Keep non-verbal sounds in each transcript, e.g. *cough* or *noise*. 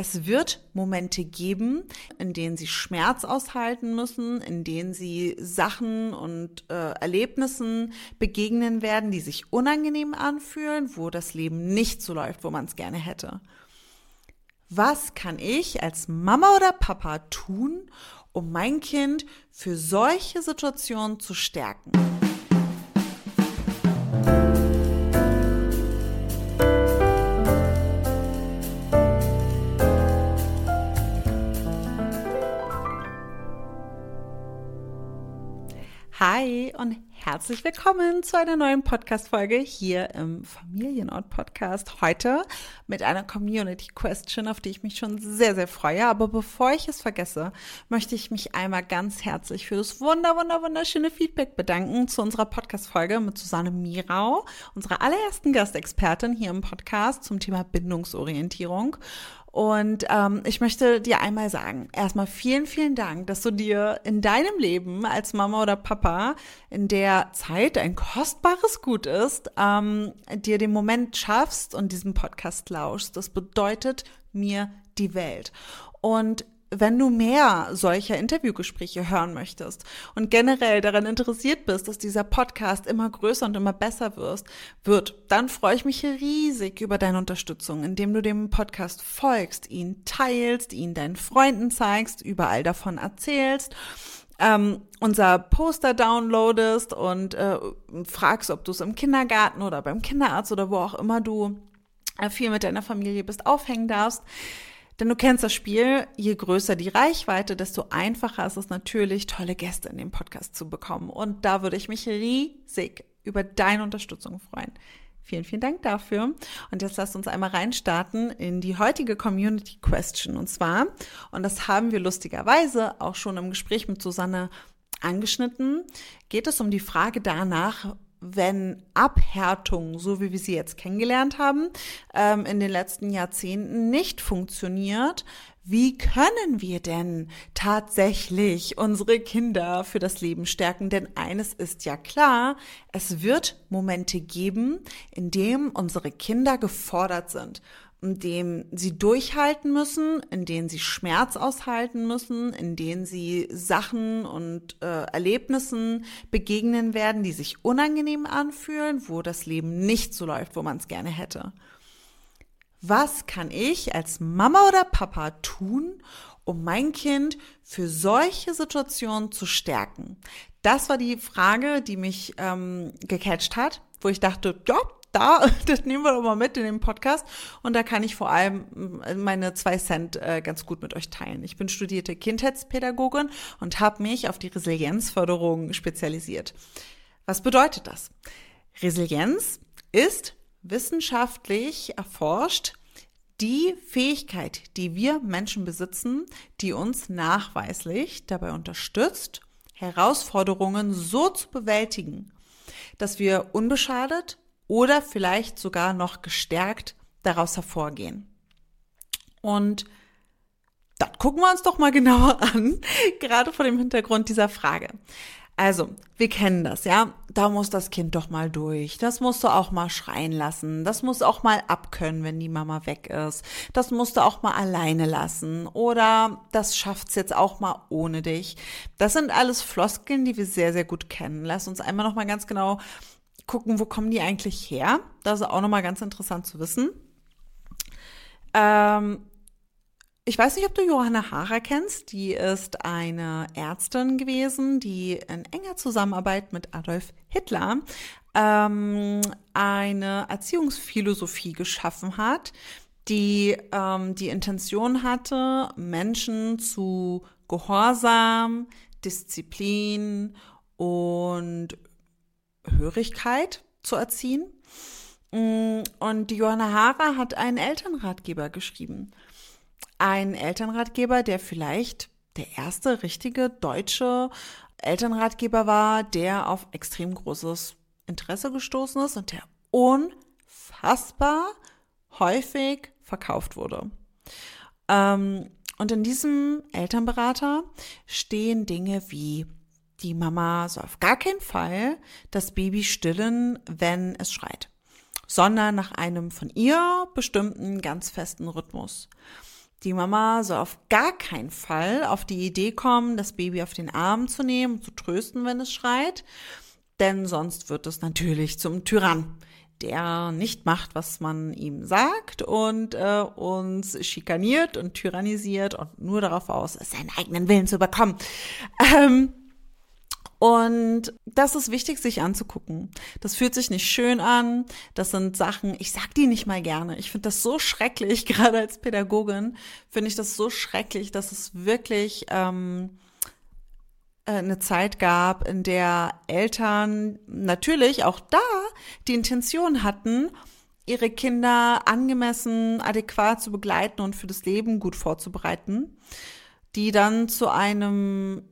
Es wird Momente geben, in denen sie Schmerz aushalten müssen, in denen sie Sachen und äh, Erlebnissen begegnen werden, die sich unangenehm anfühlen, wo das Leben nicht so läuft, wo man es gerne hätte. Was kann ich als Mama oder Papa tun, um mein Kind für solche Situationen zu stärken? Hi und herzlich willkommen zu einer neuen Podcast-Folge hier im Familienort-Podcast. Heute mit einer Community-Question, auf die ich mich schon sehr, sehr freue. Aber bevor ich es vergesse, möchte ich mich einmal ganz herzlich für das wunder, wunder, wunderschöne Feedback bedanken zu unserer Podcast-Folge mit Susanne Mirau, unserer allerersten Gastexpertin hier im Podcast zum Thema Bindungsorientierung. Und ähm, ich möchte dir einmal sagen, erstmal vielen, vielen Dank, dass du dir in deinem Leben als Mama oder Papa, in der Zeit ein kostbares Gut ist, ähm, dir den Moment schaffst und diesen Podcast lauschst. Das bedeutet mir die Welt. Und wenn du mehr solcher Interviewgespräche hören möchtest und generell daran interessiert bist, dass dieser Podcast immer größer und immer besser wirst, wird, dann freue ich mich riesig über deine Unterstützung, indem du dem Podcast folgst, ihn teilst, ihn deinen Freunden zeigst, überall davon erzählst. Ähm, unser Poster downloadest und äh, fragst, ob du es im Kindergarten oder beim Kinderarzt oder wo auch immer du äh, viel mit deiner Familie bist, aufhängen darfst. Denn du kennst das Spiel, je größer die Reichweite, desto einfacher ist es natürlich, tolle Gäste in den Podcast zu bekommen. Und da würde ich mich riesig über deine Unterstützung freuen. Vielen, vielen Dank dafür. Und jetzt lasst uns einmal reinstarten in die heutige Community Question. Und zwar, und das haben wir lustigerweise auch schon im Gespräch mit Susanne angeschnitten, geht es um die Frage danach, wenn Abhärtung, so wie wir sie jetzt kennengelernt haben, ähm, in den letzten Jahrzehnten nicht funktioniert, wie können wir denn tatsächlich unsere Kinder für das Leben stärken? Denn eines ist ja klar, es wird Momente geben, in denen unsere Kinder gefordert sind in dem sie durchhalten müssen, in denen sie Schmerz aushalten müssen, in denen sie Sachen und äh, Erlebnissen begegnen werden, die sich unangenehm anfühlen, wo das Leben nicht so läuft, wo man es gerne hätte. Was kann ich als Mama oder Papa tun, um mein Kind für solche Situationen zu stärken? Das war die Frage, die mich ähm, gecatcht hat, wo ich dachte, ja, da, *laughs* das nehmen wir doch mal mit in den Podcast. Und da kann ich vor allem äh, meine zwei Cent äh, ganz gut mit euch teilen. Ich bin studierte Kindheitspädagogin und habe mich auf die Resilienzförderung spezialisiert. Was bedeutet das? Resilienz ist wissenschaftlich erforscht die Fähigkeit, die wir Menschen besitzen, die uns nachweislich dabei unterstützt, Herausforderungen so zu bewältigen, dass wir unbeschadet oder vielleicht sogar noch gestärkt daraus hervorgehen. Und das gucken wir uns doch mal genauer *laughs* an, gerade vor dem Hintergrund dieser Frage. Also, wir kennen das, ja. Da muss das Kind doch mal durch. Das musst du auch mal schreien lassen. Das muss auch mal abkönnen, wenn die Mama weg ist. Das musst du auch mal alleine lassen. Oder das schafft's jetzt auch mal ohne dich. Das sind alles Floskeln, die wir sehr, sehr gut kennen. Lass uns einmal noch mal ganz genau gucken, wo kommen die eigentlich her. Das ist auch nochmal ganz interessant zu wissen. Ähm, ich weiß nicht, ob du Johanna Hara kennst. Die ist eine Ärztin gewesen, die in enger Zusammenarbeit mit Adolf Hitler ähm, eine Erziehungsphilosophie geschaffen hat, die ähm, die Intention hatte, Menschen zu Gehorsam, Disziplin und Hörigkeit zu erziehen. Mm, und die Johanna Hara hat einen Elternratgeber geschrieben. Ein Elternratgeber, der vielleicht der erste richtige deutsche Elternratgeber war, der auf extrem großes Interesse gestoßen ist und der unfassbar häufig verkauft wurde. Ähm, und in diesem Elternberater stehen Dinge wie die Mama soll auf gar keinen Fall das Baby stillen, wenn es schreit, sondern nach einem von ihr bestimmten ganz festen Rhythmus. Die Mama soll auf gar keinen Fall auf die Idee kommen, das Baby auf den Arm zu nehmen und zu trösten, wenn es schreit, denn sonst wird es natürlich zum Tyrann, der nicht macht, was man ihm sagt und äh, uns schikaniert und tyrannisiert und nur darauf aus seinen eigenen Willen zu bekommen. Ähm, und das ist wichtig, sich anzugucken. Das fühlt sich nicht schön an. Das sind Sachen, ich sag die nicht mal gerne. Ich finde das so schrecklich, *laughs* gerade als Pädagogin finde ich das so schrecklich, dass es wirklich ähm, äh, eine Zeit gab, in der Eltern natürlich auch da die Intention hatten, ihre Kinder angemessen, adäquat zu begleiten und für das Leben gut vorzubereiten, die dann zu einem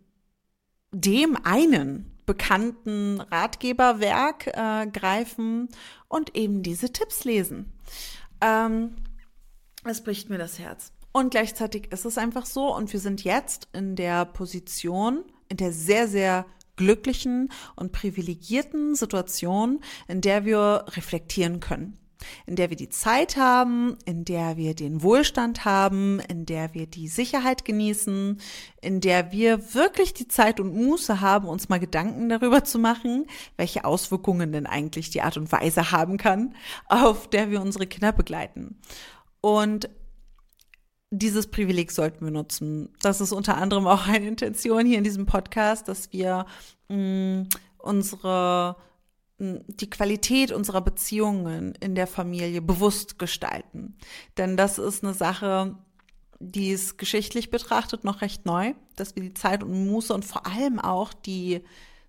dem einen bekannten Ratgeberwerk äh, greifen und eben diese Tipps lesen. Ähm, es bricht mir das Herz. Und gleichzeitig ist es einfach so und wir sind jetzt in der Position, in der sehr, sehr glücklichen und privilegierten Situation, in der wir reflektieren können in der wir die Zeit haben, in der wir den Wohlstand haben, in der wir die Sicherheit genießen, in der wir wirklich die Zeit und Muße haben, uns mal Gedanken darüber zu machen, welche Auswirkungen denn eigentlich die Art und Weise haben kann, auf der wir unsere Kinder begleiten. Und dieses Privileg sollten wir nutzen. Das ist unter anderem auch eine Intention hier in diesem Podcast, dass wir mh, mm, unsere die Qualität unserer Beziehungen in der Familie bewusst gestalten. Denn das ist eine Sache, die ist geschichtlich betrachtet noch recht neu, dass wir die Zeit und Muße und vor allem auch die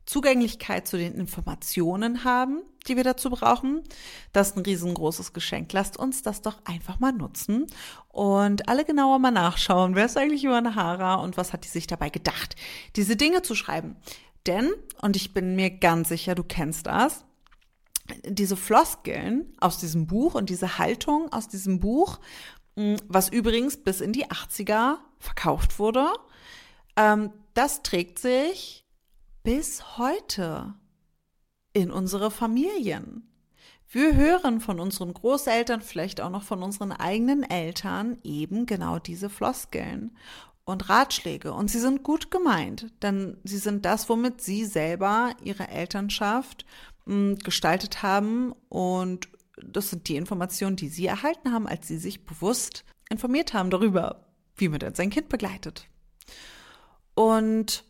Zugänglichkeit zu den Informationen haben, die wir dazu brauchen. Das ist ein riesengroßes Geschenk. Lasst uns das doch einfach mal nutzen und alle genauer mal nachschauen, wer ist eigentlich Johanna Hara und was hat die sich dabei gedacht, diese Dinge zu schreiben. Denn, und ich bin mir ganz sicher, du kennst das, diese Floskeln aus diesem Buch und diese Haltung aus diesem Buch, hm, was übrigens bis in die 80er verkauft wurde, ähm, das trägt sich bis heute in unsere Familien. Wir hören von unseren Großeltern, vielleicht auch noch von unseren eigenen Eltern eben genau diese Floskeln und Ratschläge. Und sie sind gut gemeint, denn sie sind das, womit sie selber ihre Elternschaft hm, gestaltet haben. Und das sind die Informationen, die sie erhalten haben, als sie sich bewusst informiert haben darüber, wie man denn sein Kind begleitet. Und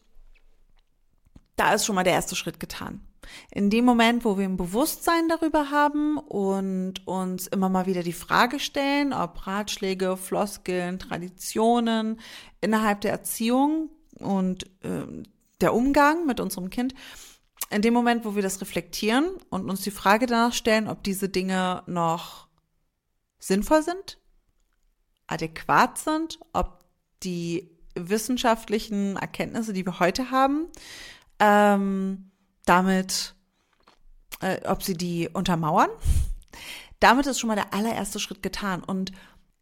da ist schon mal der erste Schritt getan. In dem Moment, wo wir ein Bewusstsein darüber haben und uns immer mal wieder die Frage stellen, ob Ratschläge, Floskeln, Traditionen innerhalb der Erziehung und äh, der Umgang mit unserem Kind, in dem Moment, wo wir das reflektieren und uns die Frage danach stellen, ob diese Dinge noch sinnvoll sind, adäquat sind, ob die wissenschaftlichen Erkenntnisse, die wir heute haben, ähm, damit, äh, ob sie die untermauern. Damit ist schon mal der allererste Schritt getan. Und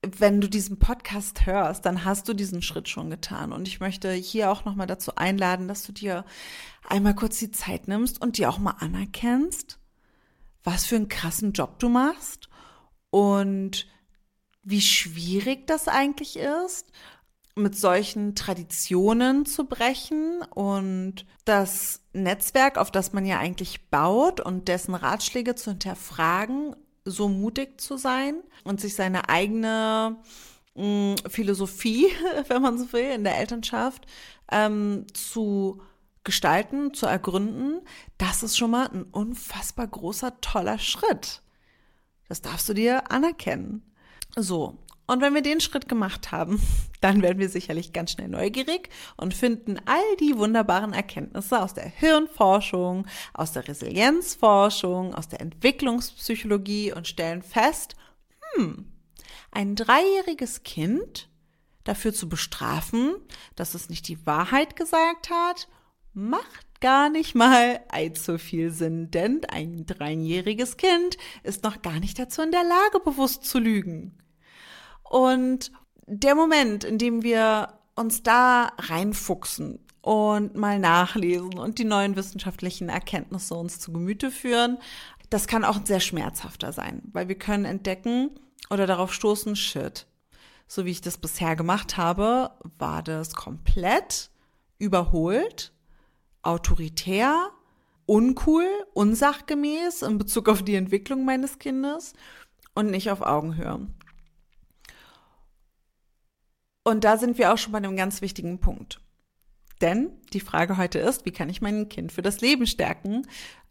wenn du diesen Podcast hörst, dann hast du diesen Schritt schon getan. Und ich möchte hier auch nochmal dazu einladen, dass du dir einmal kurz die Zeit nimmst und dir auch mal anerkennst, was für einen krassen Job du machst und wie schwierig das eigentlich ist mit solchen Traditionen zu brechen und das Netzwerk, auf das man ja eigentlich baut und dessen Ratschläge zu hinterfragen, so mutig zu sein und sich seine eigene mh, mm, Philosophie, *laughs* wenn man so will, in der Elternschaft ähm, zu gestalten, zu ergründen, das ist schon mal ein unfassbar großer, toller Schritt. Das darfst du dir anerkennen. So, und wenn wir den Schritt gemacht haben, *laughs* dann werden wir sicherlich ganz schnell neugierig und finden all die wunderbaren Erkenntnisse aus der Hirnforschung, aus der Resilienzforschung, aus der Entwicklungspsychologie und stellen fest, hm, ein dreijähriges Kind dafür zu bestrafen, dass es nicht die Wahrheit gesagt hat, macht gar nicht mal allzu viel Sinn, denn ein dreijähriges Kind ist noch gar nicht dazu in der Lage, bewusst zu lügen. Und der Moment, in dem wir uns da reinfuchsen und mal nachlesen und die neuen wissenschaftlichen Erkenntnisse uns zu Gemüte führen, das kann auch sehr schmerzhafter sein, weil wir können entdecken oder darauf stoßen, shit. so wie ich das bisher gemacht habe, war das komplett überholt, autoritär, uncool, unsachgemäß in Bezug auf die Entwicklung meines Kindes und nicht auf Augenhöhe. Und da sind wir auch schon bei einem ganz wichtigen Punkt. Denn die Frage heute ist, wie kann ich mein Kind für das Leben stärken?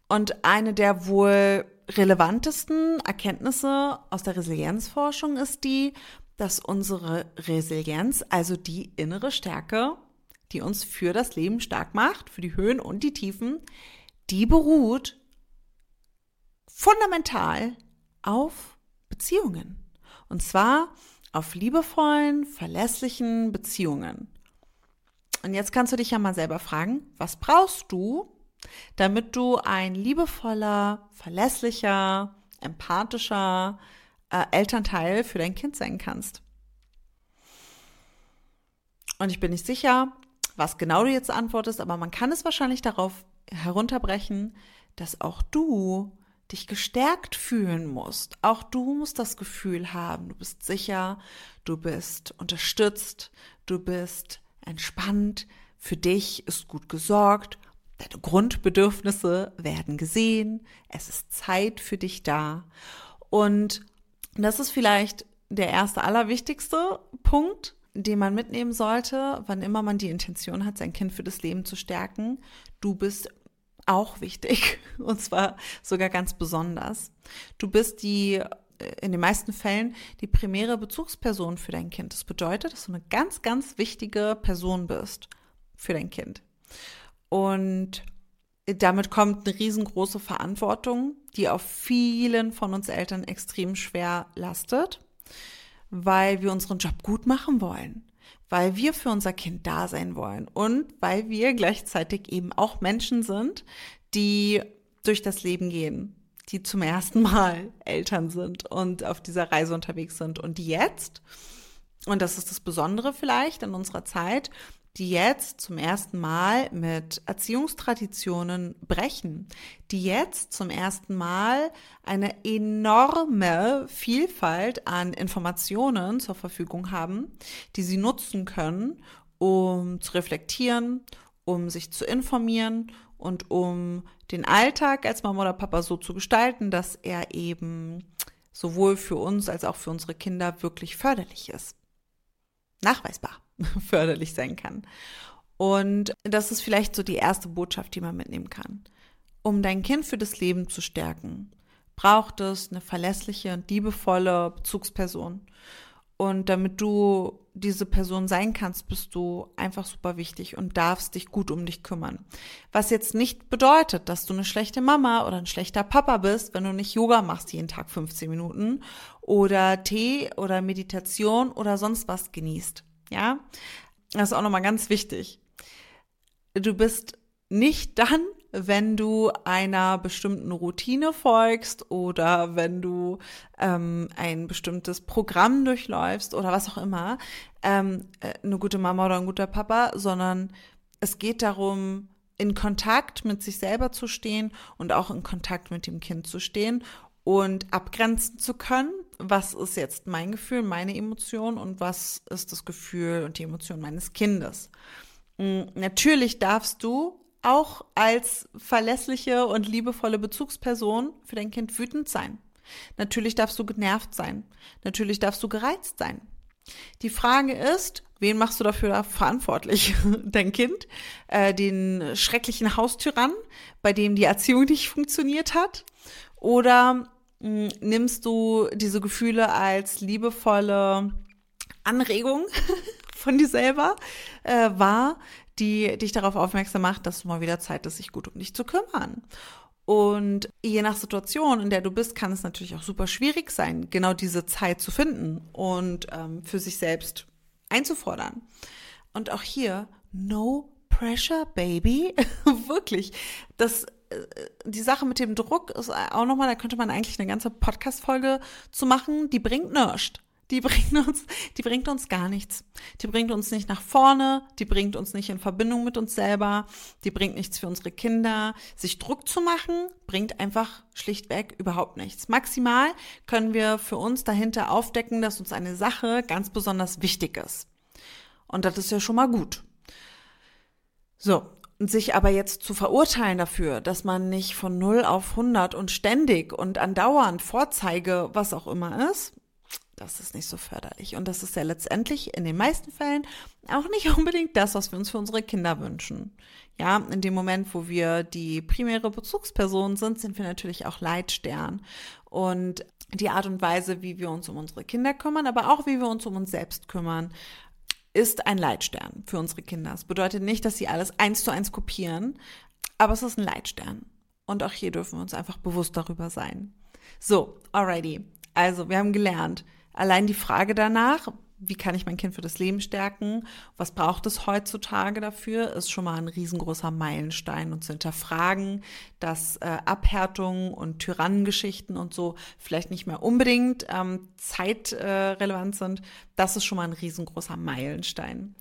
Und eine der wohl relevantesten Erkenntnisse aus der Resilienzforschung ist die, dass unsere Resilienz, also die innere Stärke, die uns für das Leben stark macht, für die Höhen und die Tiefen, die beruht fundamental auf Beziehungen. Und zwar auf liebevollen, verlässlichen Beziehungen. Und jetzt kannst du dich ja mal selber fragen, was brauchst du, damit du ein liebevoller, verlässlicher, empathischer äh, Elternteil für dein Kind sein kannst? Und ich bin nicht sicher, was genau du jetzt antwortest, aber man kann es wahrscheinlich darauf herunterbrechen, dass auch du dich gestärkt fühlen musst. Auch du musst das Gefühl haben, du bist sicher, du bist unterstützt, du bist entspannt, für dich ist gut gesorgt, deine Grundbedürfnisse werden gesehen, es ist Zeit für dich da. Und das ist vielleicht der erste, allerwichtigste Punkt, den man mitnehmen sollte, wann immer man die Intention hat, sein Kind für das Leben zu stärken. Du bist auch wichtig *laughs* und zwar sogar ganz besonders. Du bist die in den meisten Fällen die primäre Bezugsperson für dein Kind. Das bedeutet, dass du eine ganz, ganz wichtige Person bist für dein Kind. Und damit kommt eine riesengroße Verantwortung, die auf vielen von uns Eltern extrem schwer lastet, weil wir unseren Job gut machen wollen, weil wir für unser Kind da sein wollen und weil wir gleichzeitig eben auch Menschen sind, die durch das Leben gehen die zum ersten Mal *laughs* Eltern sind und auf dieser Reise unterwegs sind. Und jetzt, und das ist das Besondere vielleicht in unserer Zeit, die jetzt zum ersten Mal mit Erziehungstraditionen brechen, die jetzt zum ersten Mal eine enorme Vielfalt an Informationen zur Verfügung haben, die sie nutzen können, um zu reflektieren, um sich zu informieren und um den Alltag als Mama oder Papa so zu gestalten, dass er eben sowohl für uns als auch für unsere Kinder wirklich förderlich ist. Nachweisbar *laughs* förderlich sein kann. Und das ist vielleicht so die erste Botschaft, die man mitnehmen kann. Um dein Kind für das Leben zu stärken, braucht es eine verlässliche und liebevolle Bezugsperson. Und damit du diese Person sein kannst, bist du einfach super wichtig und darfst dich gut um dich kümmern. Was jetzt nicht bedeutet, dass du eine schlechte Mama oder ein schlechter Papa bist, wenn du nicht Yoga machst jeden Tag 15 Minuten oder Tee oder Meditation oder sonst was genießt. Ja, das ist auch nochmal ganz wichtig. Du bist nicht dann wenn du einer bestimmten Routine folgst oder wenn du ähm, ein bestimmtes Programm durchläufst oder was auch immer, ähm, äh, eine gute Mama oder ein guter Papa, sondern es geht darum, in Kontakt mit sich selber zu stehen und auch in Kontakt mit dem Kind zu stehen und abgrenzen zu können, was ist jetzt mein Gefühl, meine Emotion und was ist das Gefühl und die Emotion meines Kindes. Hm, natürlich darfst du auch als verlässliche und liebevolle Bezugsperson für dein Kind wütend sein. Natürlich darfst du genervt sein. Natürlich darfst du gereizt sein. Die Frage ist, wen machst du dafür verantwortlich? *laughs* Dein Kind, äh, den schrecklichen Haustyrann, bei dem die Erziehung *laughs* nicht funktioniert hat? Oder mh, hm, nimmst du diese Gefühle als liebevolle Anregung *laughs* von dir selber äh, wahr, die dich darauf aufmerksam macht, dass du mal wieder Zeit ist, sich gut um dich zu kümmern. Und je nach Situation, in der du bist, kann es natürlich auch super schwierig sein, genau diese Zeit zu finden und ähm, für sich selbst einzufordern. Und auch hier, no pressure, baby. *laughs* Wirklich. Das, äh, die Sache mit dem Druck ist auch nochmal, da könnte man eigentlich eine ganze Podcast-Folge zu machen, die bringt nichts. Die bringt uns, die bringt uns gar nichts. Die bringt uns nicht nach vorne, die bringt uns nicht in Verbindung mit uns selber, die bringt nichts für unsere Kinder. Sich Druck zu machen, bringt einfach schlichtweg überhaupt nichts. Maximal können wir für uns dahinter aufdecken, dass uns eine Sache ganz besonders wichtig ist. Und das ist ja schon mal gut. So, und sich aber jetzt zu verurteilen dafür, dass man nicht von 0 auf 100 und ständig und andauernd Vorzeige, was auch immer ist, das ist nicht so förderlich. Und das ist ja letztendlich in den meisten Fällen auch nicht *laughs* unbedingt das, was wir uns für unsere Kinder wünschen. Ja, in dem Moment, wo wir die primäre Bezugsperson sind, sind wir natürlich auch Leitstern. Und die Art und Weise, wie wir uns um unsere Kinder kümmern, aber auch wie wir uns um uns selbst kümmern, ist ein Leitstern für unsere Kinder. Das bedeutet nicht, dass sie alles eins zu eins kopieren, aber es ist ein Leitstern. Und auch hier dürfen wir uns einfach bewusst darüber sein. So, alrighty. Also, wir haben gelernt, allein die Frage danach, wie kann ich mein Kind für das Leben stärken? Was braucht es heutzutage dafür? Ist schon mal ein riesengroßer Meilenstein und zu hinterfragen, dass äh, Abhärtungen und Tyrannengeschichten und so vielleicht nicht mehr unbedingt ähm, zeitrelevant äh, sind. Das ist schon mal ein riesengroßer Meilenstein.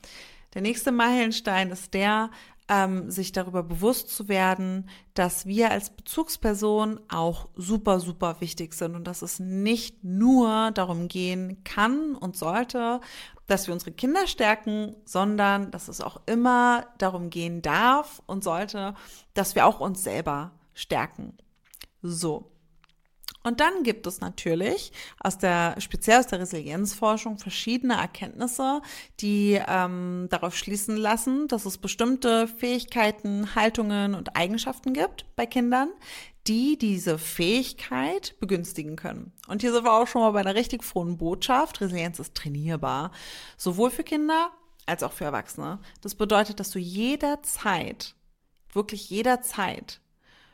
Der nächste Meilenstein ist der, ähm, sich darüber bewusst zu werden, dass wir als Bezugsperson auch super, super wichtig sind und dass es nicht nur darum gehen kann und sollte, dass wir unsere Kinder stärken, sondern dass es auch immer darum gehen darf und sollte, dass wir auch uns selber stärken. So. Und dann gibt es natürlich aus der, speziell aus der Resilienzforschung, verschiedene Erkenntnisse, die ähm, darauf schließen lassen, dass es bestimmte Fähigkeiten, Haltungen und Eigenschaften gibt bei Kindern, die diese Fähigkeit begünstigen können. Und hier sind wir auch schon mal bei einer richtig frohen Botschaft. Resilienz ist trainierbar, sowohl für Kinder als auch für Erwachsene. Das bedeutet, dass du jederzeit, wirklich jederzeit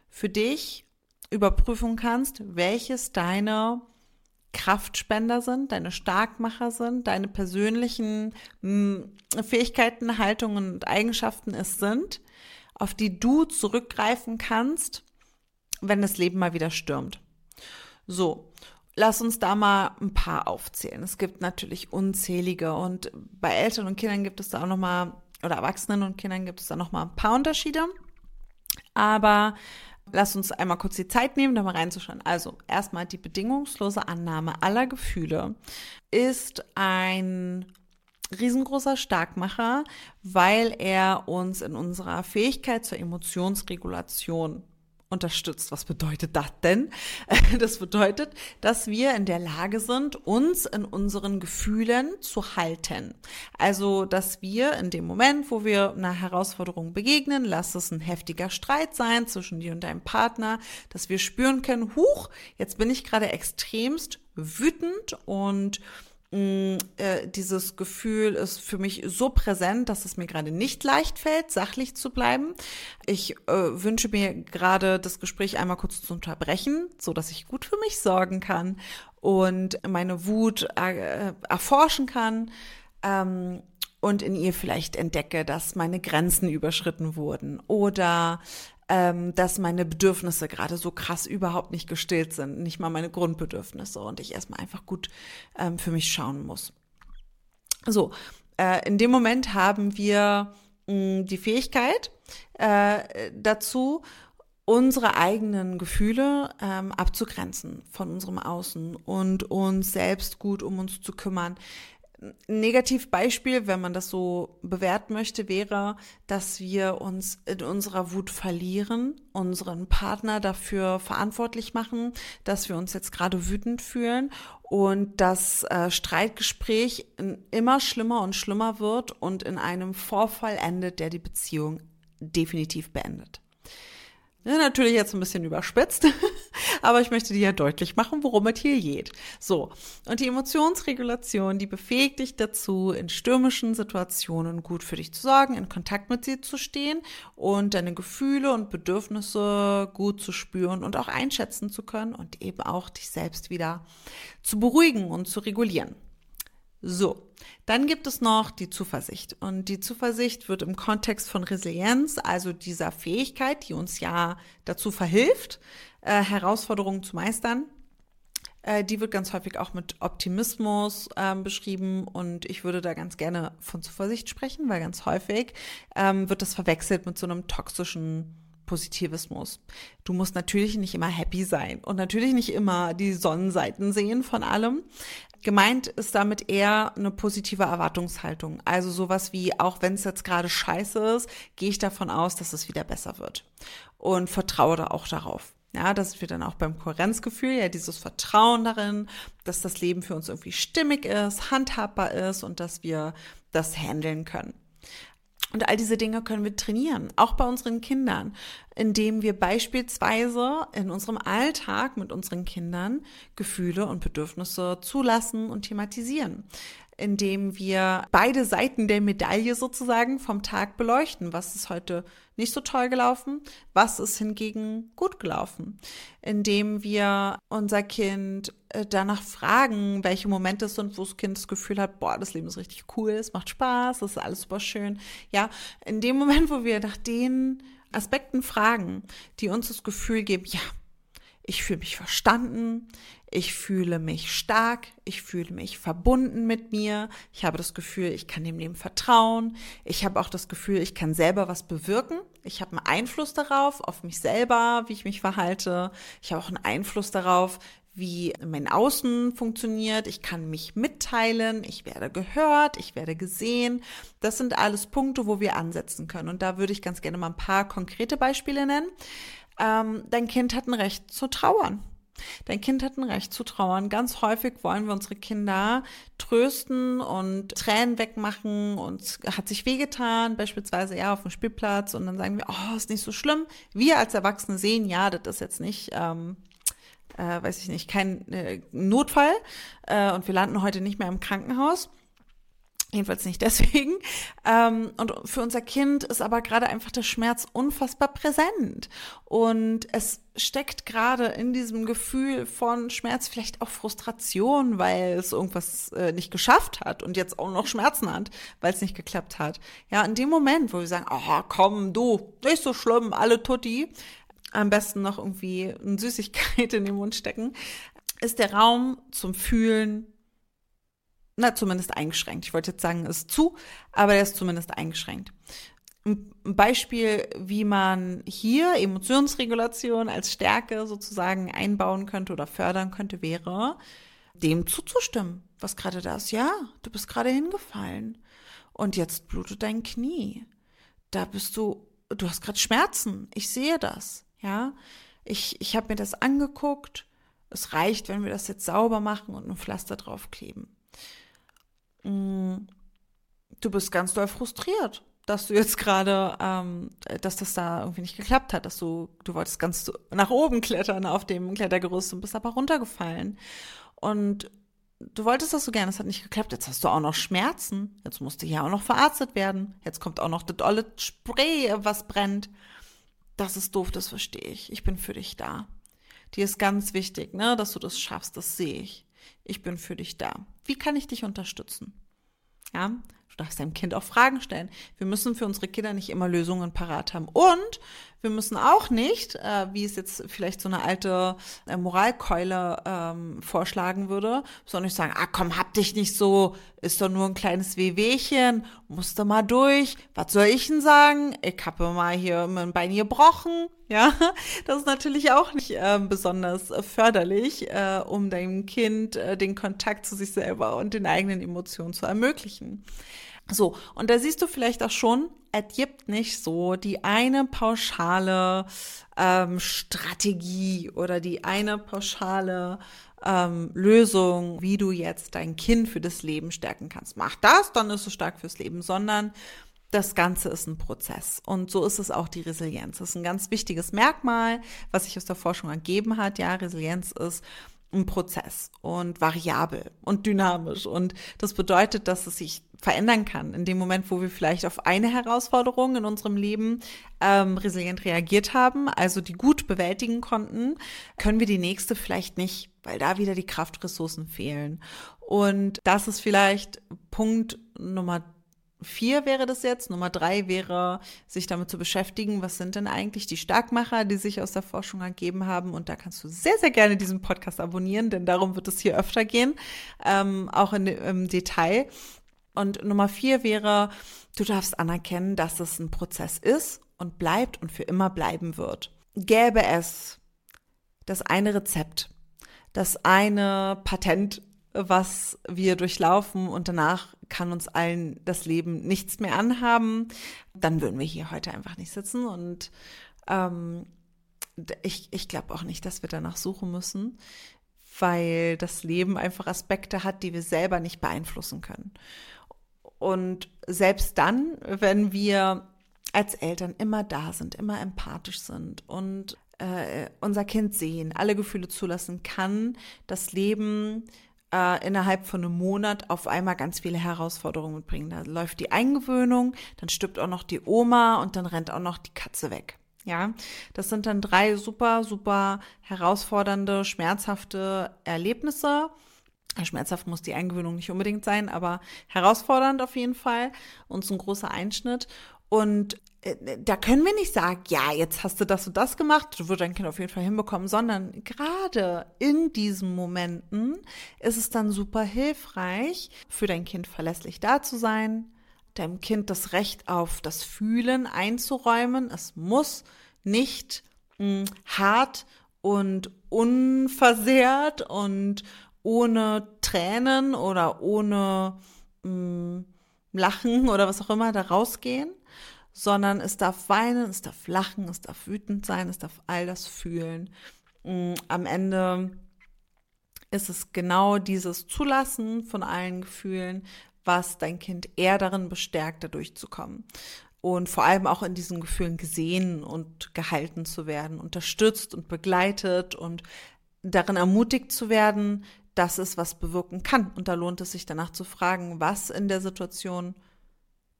für dich überprüfen kannst, welches deine Kraftspender sind, deine Starkmacher sind, deine persönlichen mh, hm, Fähigkeiten, Haltungen und Eigenschaften es sind, auf die du zurückgreifen kannst, wenn das Leben mal wieder stürmt. So, lass uns da mal ein paar aufzählen. Es gibt natürlich unzählige und bei Eltern und Kindern gibt es da auch noch mal oder Erwachsenen und Kindern gibt es da noch mal ein paar Unterschiede. Aber Lass uns einmal kurz die Zeit nehmen, da mal reinzuschauen. Also erstmal die bedingungslose Annahme aller Gefühle ist ein riesengroßer Starkmacher, weil er uns in unserer Fähigkeit zur Emotionsregulation unterstützt. Was bedeutet das denn? *laughs* Das bedeutet, dass wir in der Lage sind, uns in unseren Gefühlen zu halten. Also, dass wir in dem Moment, wo wir einer Herausforderung begegnen, lass es ein heftiger Streit sein zwischen dir und deinem Partner, dass wir spüren können, huch, jetzt bin ich gerade extremst wütend und dieses Gefühl ist für mich so präsent, dass es mir gerade nicht leicht fällt, sachlich zu bleiben. Ich äh, wünsche mir gerade das Gespräch einmal kurz zu unterbrechen, so dass ich gut für mich sorgen kann und meine Wut äh, erforschen kann. Ähm, und in ihr vielleicht entdecke, dass meine Grenzen überschritten wurden oder ähm, dass meine Bedürfnisse gerade so krass überhaupt nicht gestillt sind, nicht mal meine Grundbedürfnisse und ich erstmal einfach gut ähm, für mich schauen muss. So, äh, in dem Moment haben wir mh, die Fähigkeit äh, dazu, unsere eigenen Gefühle ähm, abzugrenzen von unserem Außen und uns selbst gut um uns zu kümmern. Ein Negativbeispiel, wenn man das so bewerten möchte, wäre, dass wir uns in unserer Wut verlieren, unseren Partner dafür verantwortlich machen, dass wir uns jetzt gerade wütend fühlen und das äh, Streitgespräch immer schlimmer und schlimmer wird und in einem Vorfall endet, der die Beziehung definitiv beendet. Ja, natürlich jetzt ein bisschen überspitzt, *laughs* aber ich möchte dir ja deutlich machen, worum es hier geht. So, und die Emotionsregulation, die befähigt dich dazu, in stürmischen Situationen gut für dich zu sorgen, in Kontakt mit dir zu stehen und deine Gefühle und Bedürfnisse gut zu spüren und auch einschätzen zu können und eben auch dich selbst wieder zu beruhigen und zu regulieren. So, dann gibt es noch die Zuversicht. Und die Zuversicht wird im Kontext von Resilienz, also dieser Fähigkeit, die uns ja dazu verhilft, äh, Herausforderungen zu meistern, Äh, die wird ganz häufig auch mit Optimismus ähm, beschrieben und ich würde da ganz gerne von Zuversicht sprechen, weil ganz häufig ähm, wird das verwechselt mit so einem toxischen Positivismus. Du musst natürlich nicht immer happy sein und natürlich nicht immer die Sonnenseiten sehen von allem. Gemeint ist damit eher eine positive Erwartungshaltung. Also sowas wie, auch wenn es jetzt gerade scheiße ist, gehe ich davon aus, dass es wieder besser wird. Und vertraue da auch darauf. Ja, das wird dann auch beim Kohärenzgefühl, ja, dieses Vertrauen darin, dass das Leben für uns irgendwie stimmig ist, handhabbar ist und dass wir das handeln können. Und all diese Dinge können wir trainieren, auch bei unseren Kindern, indem wir beispielsweise in unserem Alltag mit unseren Kindern Gefühle und Bedürfnisse zulassen und thematisieren indem wir beide Seiten der Medaille sozusagen vom Tag beleuchten. Was ist heute nicht so toll gelaufen? Was ist hingegen gut gelaufen? Indem wir unser Kind äh, danach fragen, welche Momente es sind, wo das Kind das Gefühl hat, boah, das Leben ist richtig cool, es macht Spaß, es ist alles super schön. Ja, in dem Moment, wo wir nach den Aspekten fragen, die uns das Gefühl geben, ja, ich fühle mich verstanden, ich fühle mich stark, ich fühle mich verbunden mit mir, ich habe das Gefühl, ich kann dem Leben vertrauen, ich habe auch das Gefühl, ich kann selber was bewirken, ich habe einen Einfluss darauf, auf mich selber, wie ich mich verhalte, ich habe auch einen Einfluss darauf, wie mein Außen funktioniert, ich kann mich mitteilen, ich werde gehört, ich werde gesehen. Das sind alles Punkte, wo wir ansetzen können. Und da würde ich ganz gerne mal ein paar konkrete Beispiele nennen. Ähm, dein Kind hat ein Recht zu trauern. Dein Kind hat ein Recht zu trauern. Ganz häufig wollen wir unsere Kinder trösten und Tränen wegmachen und hat sich wehgetan, beispielsweise ja auf dem Spielplatz und dann sagen wir, oh, ist nicht so schlimm. Wir als Erwachsene sehen, ja, das ist jetzt nicht, ähm, äh, weiß ich nicht, kein äh, Notfall äh, und wir landen heute nicht mehr im Krankenhaus. Jedenfalls nicht *laughs* deswegen. Ähm, und für unser Kind ist aber gerade einfach der Schmerz unfassbar präsent. Und es steckt gerade in diesem Gefühl von Schmerz vielleicht auch Frustration, weil es irgendwas äh, nicht geschafft hat und jetzt auch noch Schmerzen hat, weil es nicht geklappt hat. Ja, in dem Moment, wo wir sagen, oh, komm, du, nicht so schlimm, alle Tutti, am besten noch irgendwie eine Süßigkeit in den Mund stecken, ist der Raum zum Fühlen na, zumindest eingeschränkt. Ich wollte jetzt sagen, ist zu, aber er ist zumindest eingeschränkt. Ein Beispiel, wie man hier Emotionsregulation als Stärke sozusagen einbauen könnte oder fördern könnte, wäre, dem zuzustimmen, was gerade da ist. Ja, du bist gerade hingefallen und jetzt blutet dein Knie. Da bist du, du hast gerade Schmerzen. Ich sehe das. Ja, ich, ich habe mir das angeguckt. Es reicht, wenn wir das jetzt sauber machen und ein Pflaster draufkleben. Mm, du bist ganz doll frustriert, dass du jetzt gerade, ähm, dass das da irgendwie nicht geklappt hat, dass du, du wolltest ganz nach oben klettern auf dem Klettergerüst und bist aber runtergefallen. Und du wolltest das so gerne, es hat nicht geklappt. Jetzt hast du auch noch Schmerzen. Jetzt musst du hier auch noch verarztet werden. Jetzt kommt auch noch das olle Spray, was brennt. Das ist doof, das verstehe ich. Ich bin für dich da. Dir ist ganz wichtig, ne, dass du das schaffst, das sehe ich. Ich bin für dich da. Wie kann ich dich unterstützen? Ja, darfst deinem Kind auch Fragen stellen. Wir müssen für unsere Kinder nicht immer Lösungen parat haben. Und wir müssen auch nicht, äh, wie es jetzt vielleicht so eine alte äh, Moralkeule ähm, vorschlagen würde, sondern ich sagen, ah komm, hab dich nicht so, ist doch nur ein kleines Wehwehchen, musst du mal durch. Was soll ich denn sagen? Ich habe mal hier mein Bein gebrochen. *laughs* Ja, das ist natürlich auch nicht äh, besonders förderlich, äh, um deinem Kind äh, den Kontakt zu sich selber und den eigenen Emotionen zu ermöglichen. So, und da siehst du vielleicht auch schon, es gibt nicht so die eine pauschale ähm, Strategie oder die eine pauschale ähm, Lösung, wie du jetzt dein Kind für das Leben stärken kannst. Mach das, dann ist es stark fürs Leben, sondern das Ganze ist ein Prozess. Und so ist es auch die Resilienz. Das ist ein ganz wichtiges Merkmal, was sich aus der Forschung ergeben hat. Ja, Resilienz ist ein Prozess und variabel und dynamisch. Und das bedeutet, dass es sich verändern kann. In dem Moment, wo wir vielleicht auf eine Herausforderung in unserem Leben ähm, resilient reagiert haben, also die gut bewältigen konnten, können wir die nächste vielleicht nicht, weil da wieder die Kraftressourcen fehlen. Und das ist vielleicht Punkt Nummer vier wäre das jetzt. Nummer drei wäre, sich damit zu beschäftigen, was sind denn eigentlich die Starkmacher, die sich aus der Forschung ergeben haben. Und da kannst du sehr, sehr gerne diesen Podcast abonnieren, denn darum wird es hier öfter gehen, ähm, auch in, im Detail. Und Nummer vier wäre, du darfst anerkennen, dass es ein Prozess ist und bleibt und für immer bleiben wird. Gäbe es das eine Rezept, das eine Patent, was wir durchlaufen und danach kann uns allen das Leben nichts mehr anhaben, dann würden wir hier heute einfach nicht sitzen und ähm, ich, ich glaube auch nicht, dass wir danach suchen müssen, weil das Leben einfach Aspekte hat, die wir selber nicht beeinflussen können. Und selbst dann, wenn wir als Eltern immer da sind, immer empathisch sind und äh, unser Kind sehen, alle Gefühle zulassen, kann das Leben äh, innerhalb von einem Monat auf einmal ganz viele Herausforderungen mitbringen. Da läuft die Eingewöhnung, dann stirbt auch noch die Oma und dann rennt auch noch die Katze weg. Ja, das sind dann drei super, super herausfordernde, schmerzhafte Erlebnisse. Schmerzhaft muss die Eingewöhnung nicht unbedingt sein, aber herausfordernd auf jeden Fall und so ein großer Einschnitt. Und da können wir nicht sagen, ja, jetzt hast du das und das gemacht, du wirst dein Kind auf jeden Fall hinbekommen, sondern gerade in diesen Momenten ist es dann super hilfreich, für dein Kind verlässlich da zu sein, deinem Kind das Recht auf das Fühlen einzuräumen. Es muss nicht mh, hm, hart und unversehrt und ohne Tränen oder ohne mh, hm, Lachen oder was auch immer da rausgehen, sondern es darf weinen, es darf lachen, es darf wütend sein, es darf all das fühlen. Mm, am Ende ist es genau dieses Zulassen von allen Gefühlen, was dein Kind eher darin bestärkt, da durchzukommen. Und vor allem auch in diesen Gefühlen gesehen und gehalten zu werden, unterstützt und begleitet und darin ermutigt zu werden, dass es was bewirken kann. Und da lohnt es sich danach zu fragen, was in der Situation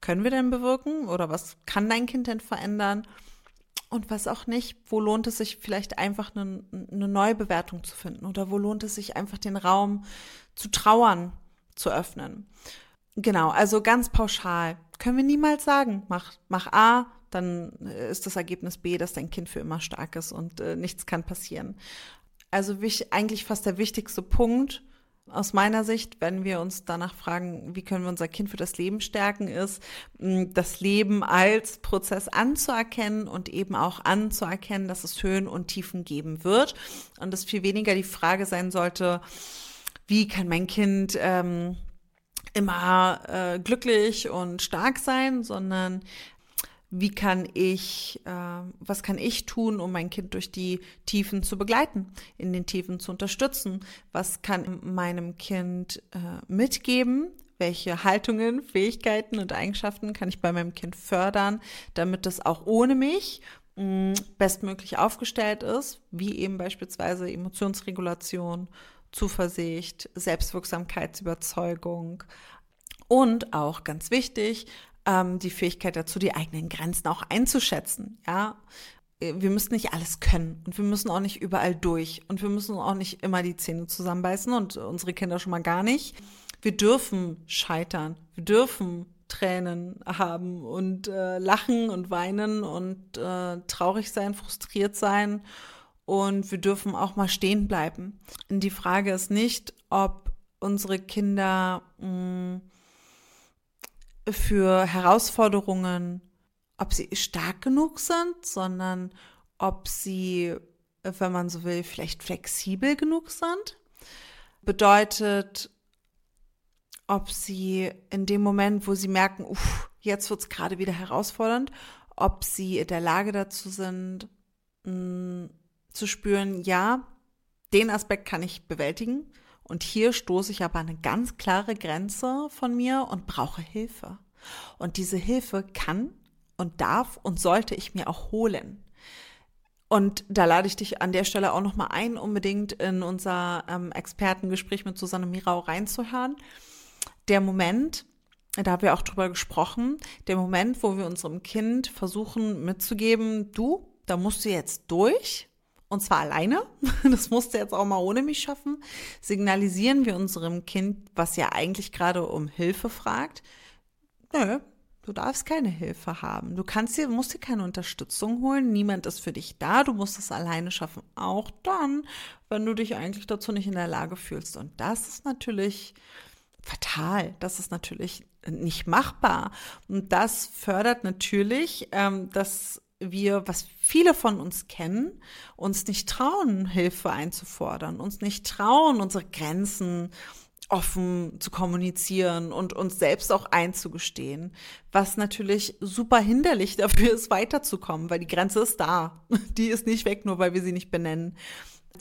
können wir denn bewirken oder was kann dein Kind denn verändern und was auch nicht. Wo lohnt es sich vielleicht einfach eine, eine Neubewertung zu finden oder wo lohnt es sich einfach den Raum zu trauern zu öffnen. Genau, also ganz pauschal können wir niemals sagen, mach, mach A, dann ist das Ergebnis B, dass dein Kind für immer stark ist und äh, nichts kann passieren. Also eigentlich fast der wichtigste Punkt, aus meiner Sicht, wenn wir uns danach fragen, wie können wir unser Kind für das Leben stärken, ist, das Leben als Prozess anzuerkennen und eben auch anzuerkennen, dass es Höhen und Tiefen geben wird. Und es viel weniger die Frage sein sollte, wie kann mein Kind ähm, immer äh, glücklich und stark sein, sondern wie kann ich, äh, was kann ich tun, um mein Kind durch die Tiefen zu begleiten, in den Tiefen zu unterstützen? Was kann meinem Kind äh, mitgeben? Welche Haltungen, Fähigkeiten und Eigenschaften kann ich bei meinem Kind fördern, damit es auch ohne mich mh, bestmöglich aufgestellt ist, wie eben beispielsweise Emotionsregulation, Zuversicht, Selbstwirksamkeitsüberzeugung und auch ganz wichtig, ähm, die Fähigkeit dazu, die eigenen Grenzen auch einzuschätzen. Ja, wir müssen nicht alles können und wir müssen auch nicht überall durch und wir müssen auch nicht immer die Zähne zusammenbeißen und unsere Kinder schon mal gar nicht. Wir dürfen scheitern, wir dürfen Tränen haben und äh, lachen und weinen und äh, traurig sein, frustriert sein und wir dürfen auch mal stehen bleiben. Und die Frage ist nicht, ob unsere Kinder mh, mm, für Herausforderungen, ob sie stark genug sind, sondern ob sie, wenn man so will, vielleicht flexibel genug sind. Bedeutet, ob sie in dem Moment, wo sie merken, uff, jetzt wird es gerade wieder herausfordernd, ob sie in der Lage dazu sind, mh, mm, zu spüren, ja, den Aspekt kann ich bewältigen und hier stoße ich aber eine ganz klare Grenze von mir und brauche Hilfe. Und diese Hilfe kann und darf und sollte ich mir auch holen. Und da lade ich dich an der Stelle auch nochmal ein, unbedingt in unser ähm, Expertengespräch mit Susanne Mirau reinzuhören. Der Moment, da haben wir auch drüber gesprochen, der Moment, wo wir unserem Kind versuchen mitzugeben, du, da musst du jetzt durch, und zwar alleine, *laughs* das musste jetzt auch mal ohne mich schaffen, signalisieren wir unserem Kind, was ja eigentlich gerade um Hilfe fragt, nö, du darfst keine Hilfe haben. Du kannst dir, musst dir keine Unterstützung holen. Niemand ist für dich da. Du musst es alleine schaffen. Auch dann, wenn du dich eigentlich dazu nicht in der Lage fühlst. Und das ist natürlich fatal. Das ist natürlich nicht machbar. Und das fördert natürlich, ähm, dass wir, was viele von uns kennen, uns nicht trauen, Hilfe einzufordern, uns nicht trauen, unsere Grenzen offen zu kommunizieren und uns selbst auch einzugestehen, was natürlich super hinderlich *laughs* dafür ist, weiterzukommen, weil die Grenze ist da. Die ist nicht weg, nur weil wir sie nicht benennen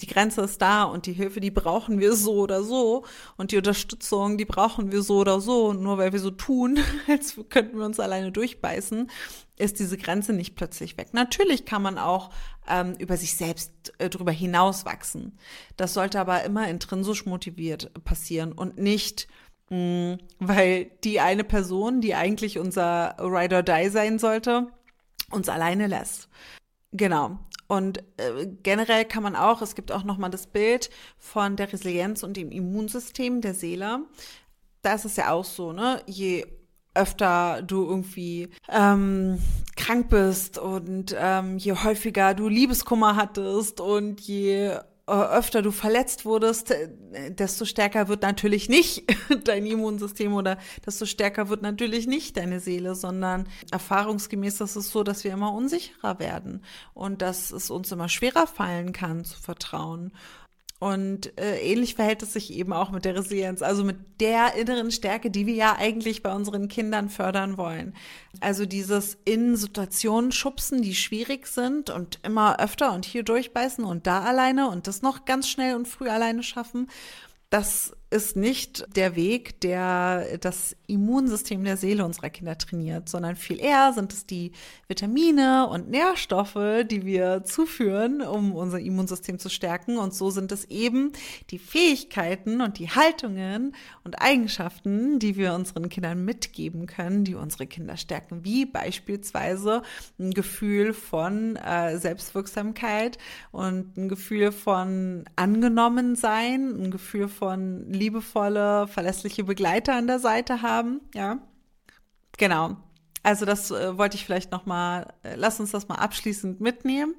die Grenze ist da und die Hilfe, die brauchen wir so oder so und die Unterstützung, die brauchen wir so oder so. Und nur weil wir so tun, *laughs* als könnten wir uns alleine durchbeißen, ist diese Grenze nicht plötzlich weg. Natürlich kann man auch ähm, über sich selbst äh, drüber hinauswachsen. Das sollte aber immer intrinsisch motiviert passieren und nicht mh, weil die eine Person, die eigentlich unser Ride or Die sein sollte, uns alleine lässt. Genau. Und äh, generell kann man auch, es gibt auch nochmal das Bild von der Resilienz und dem Immunsystem der Seele. Da ist es ja auch so, ne? Je öfter du irgendwie ähm, krank bist und ähm, je häufiger du Liebeskummer hattest und je öfter du verletzt wurdest, äh, desto stärker wird natürlich nicht *laughs* dein Immunsystem oder desto stärker wird natürlich nicht deine Seele, sondern erfahrungsgemäß ist es so, dass wir immer unsicherer werden und dass es uns immer schwerer fallen kann zu vertrauen. Und äh, ähnlich verhält es sich eben auch mit der Resilienz, also mit der inneren Stärke, die wir ja eigentlich bei unseren Kindern fördern wollen. Also dieses in Situationen schubsen, die schwierig sind und immer öfter und hier durchbeißen und da alleine und das noch ganz schnell und früh alleine schaffen das ist nicht der Weg, der das Immunsystem der Seele unserer Kinder trainiert, sondern viel eher sind es die Vitamine und Nährstoffe, die wir zuführen, um unser Immunsystem zu stärken. Und so sind es eben die Fähigkeiten und die Haltungen und Eigenschaften, die wir unseren Kindern mitgeben können, die unsere Kinder stärken, wie beispielsweise ein Gefühl von äh, Selbstwirksamkeit und ein Gefühl von angenommen sein, ein Gefühl von liebevolle, verlässliche Begleiter an der Seite haben, ja. Genau. Also das äh, wollte ich vielleicht noch mal, äh, lass uns das mal abschließend mitnehmen.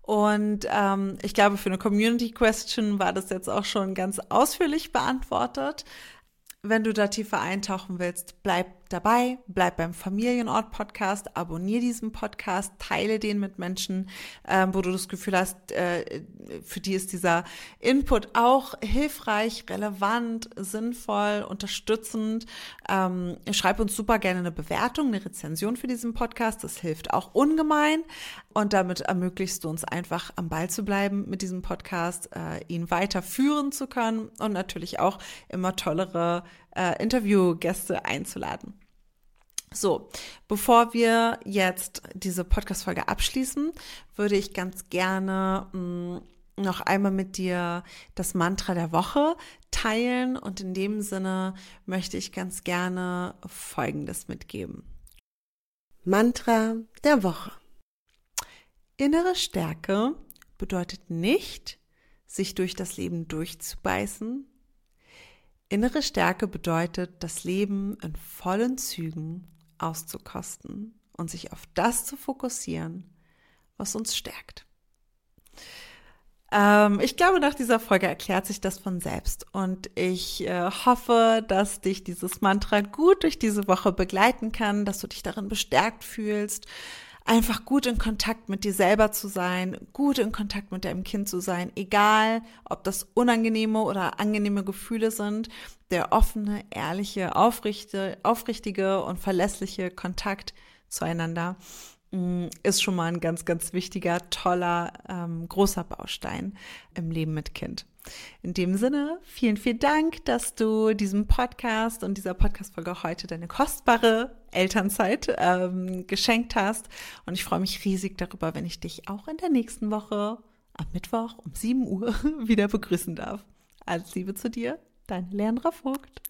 Und ähm, ich glaube, für eine Community Question war das jetzt auch schon ganz ausführlich beantwortet. Wenn du da tiefer eintauchen willst, bleib dabei, bleib beim Familienort-Podcast, abonniere diesen Podcast, teile den mit Menschen, äh, wo du das Gefühl hast, äh, für die ist dieser Input auch hilfreich, relevant, sinnvoll, unterstützend. Ähm, schreib uns super gerne eine Bewertung, eine Rezension für diesen Podcast. Das hilft auch ungemein. Und damit ermöglichst du uns einfach am Ball zu bleiben mit diesem Podcast, äh, ihn weiterführen zu können und natürlich auch immer tollere äh, Interviewgäste einzuladen. So, bevor wir jetzt diese Podcast-Folge abschließen, würde ich ganz gerne mh, mm, noch einmal mit dir das Mantra der Woche teilen und in dem Sinne möchte ich ganz gerne Folgendes mitgeben. Mantra der Woche. Innere Stärke bedeutet nicht, sich durch das Leben durchzubeißen, Innere Stärke bedeutet, das Leben in vollen Zügen auszukosten und sich auf das zu fokussieren, was uns stärkt. Ähm, ich glaube, nach dieser Folge erklärt sich das von selbst und ich äh, hoffe, dass dich dieses Mantra gut durch diese Woche begleiten kann, dass du dich darin bestärkt fühlst, einfach gut in Kontakt mit dir selber zu sein, gut in Kontakt mit deinem Kind zu sein, egal ob das unangenehme oder angenehme Gefühle sind, der offene, ehrliche, aufrichtige, aufrichtige und verlässliche Kontakt zueinander mm, ist schon mal ein ganz, ganz wichtiger, toller, ähm, großer Baustein im Leben mit Kind. In dem Sinne, vielen, vielen Dank, dass du diesem Podcast und dieser Podcast-Folge heute deine kostbare Elternzeit ähm, geschenkt hast. Und ich freue mich riesig darüber, wenn ich dich auch in der nächsten Woche am Mittwoch um 7 Uhr *laughs* wieder begrüßen darf. Alles Liebe zu dir, dein Lernra Vogt.